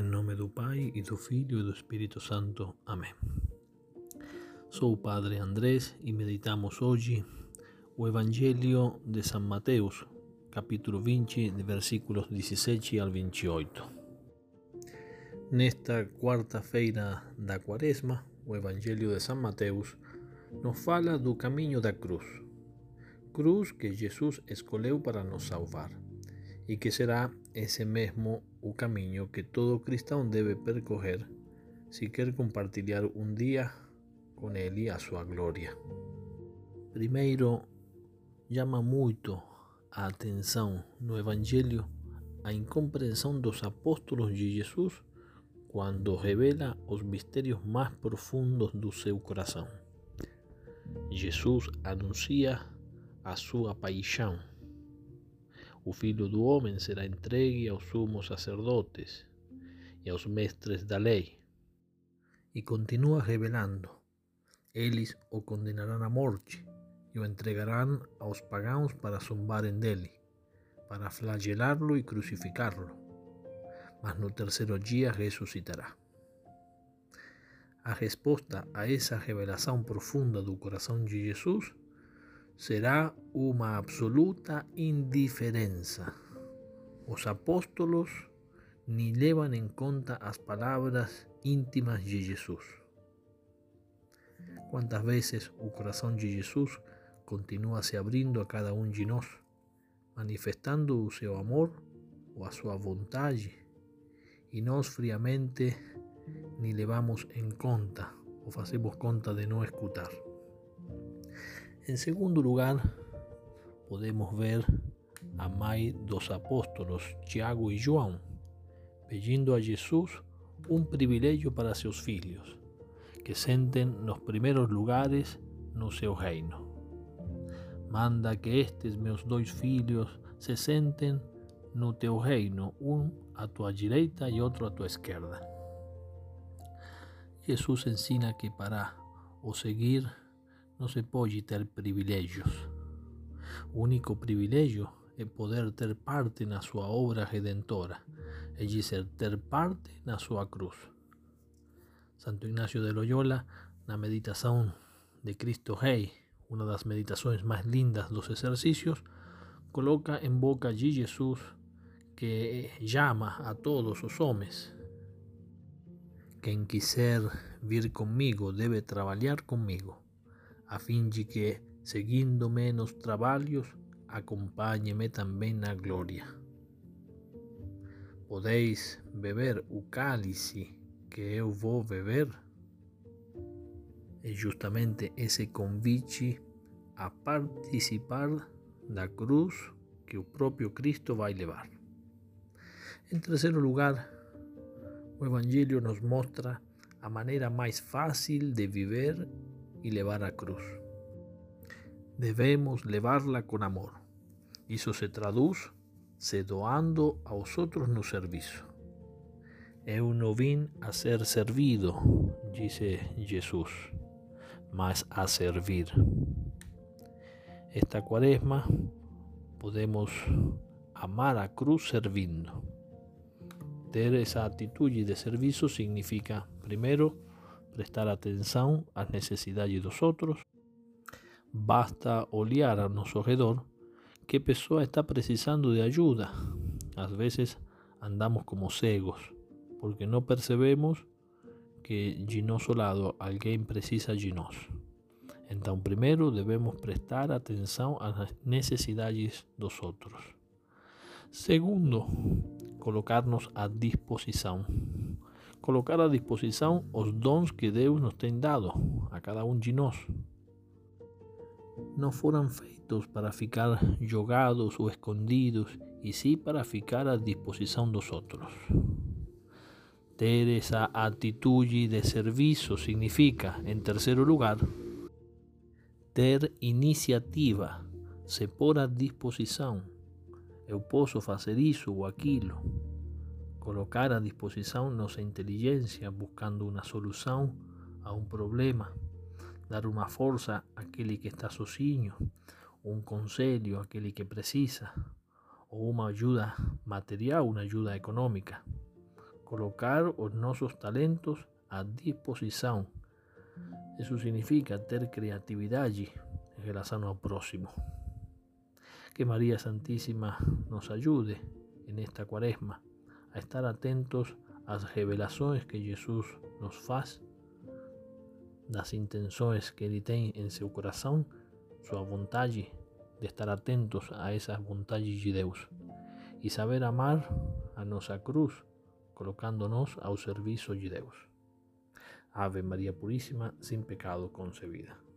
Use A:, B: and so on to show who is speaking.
A: Em nome do Pai e do Filho e do Espírito Santo. Amém. Sou o Padre Andrés e meditamos hoje o Evangelho de São Mateus, capítulo 20, de versículos 17 ao 28. Nesta quarta-feira da Quaresma, o Evangelho de São Mateus nos fala do caminho da cruz. Cruz que Jesus escolheu para nos salvar e que será esse mesmo o caminho que todo cristão deve percorrer se quer compartilhar um dia com Ele a sua glória. Primeiro, chama muito a atenção no Evangelho a incompreensão dos apóstolos de Jesus quando revela os mistérios mais profundos do seu coração. Jesus anuncia a sua paixão Filho do Homem será entregue aos sumos sacerdotes e aos mestres da lei. E continua revelando: eles o condenarão à morte e o entregarão aos pagãos para zombarem dele, para flagelá-lo e crucificá-lo. Mas no terceiro dia ressuscitará. A resposta a essa revelação profunda do coração de Jesus será uma absoluta indiferença. Os apóstolos nem levam em conta as palavras íntimas de Jesus. Quantas vezes o coração de Jesus continua se abrindo a cada um de nós, manifestando o seu amor ou a sua vontade, e nós friamente nem levamos em conta ou fazemos conta de não escutar. En segundo lugar, podemos ver a mãe dos apóstolos, Tiago e João, pedindo a Jesus um privilégio para seus filhos, que sentem nos primeiros lugares no seu reino. Manda que estes meus dois filhos se sentem no teu reino, um à tua direita e outro à tua esquerda. Jesus ensina que para o seguir não se pode ter privilégios. O único privilégio é poder ter parte na sua obra redentora, é dizer, ter parte na sua cruz. Santo Ignacio de Loyola, na meditação de Cristo Rei, uma das meditações mais lindas dos exercícios, coloca em boca de Jesus que chama a todos os homens. Quem quiser vir comigo deve trabalhar comigo a fin de que, seguindo menos trabalhos, acompáñeme também na glória. Podeis beber o cálice que eu vou beber? É justamente esse convite a participar da cruz que o próprio Cristo vai levar. Em terceiro lugar, o Evangelho nos mostra a maneira mais fácil de viver y levar a cruz. Debemos levarla con amor. Isso se traduz se doando aos outros no serviço. Eu não vim a ser servido, disse Jesus, mas a servir. Esta quaresma podemos amar a cruz servindo. Ter essa atitude de serviço significa, primeiro, prestar atenção às necessidades dos outros. Basta olhar ao nosso redor que pessoa está precisando de ajuda. Às vezes andamos como cegos porque não percebemos que de nosso lado alguém precisa de nós. Então, primeiro devemos prestar atenção às necessidades dos outros. Segundo, colocar-nos à disposição colocar à disposição os dons que Deus nos tem dado a cada um de nós. Não foram feitos para ficar jogados ou escondidos, e sim para ficar à disposição dos outros. Ter essa atitude de serviço significa, em terceiro lugar, ter iniciativa, se pôr à disposição. Eu posso fazer isso ou aquilo colocar a disposição nossa inteligência buscando uma solução a um problema, dar uma força àquele que está sozinho, um conselho àquele que precisa, ou uma ajuda material, uma ajuda econômica. colocar os nossos talentos à disposição. Isso significa ter criatividade em relação ao próximo. Que María Santísima nos ayude en esta cuaresma a estar atentos às revelações que Jesus nos faz, das intenções que Ele tem em seu coração, sua vontade de estar atentos a essas vontades de Deus e saber amar a nossa cruz, colocándonos ao serviço de Deus. Ave María Purísima, sin pecado concebida.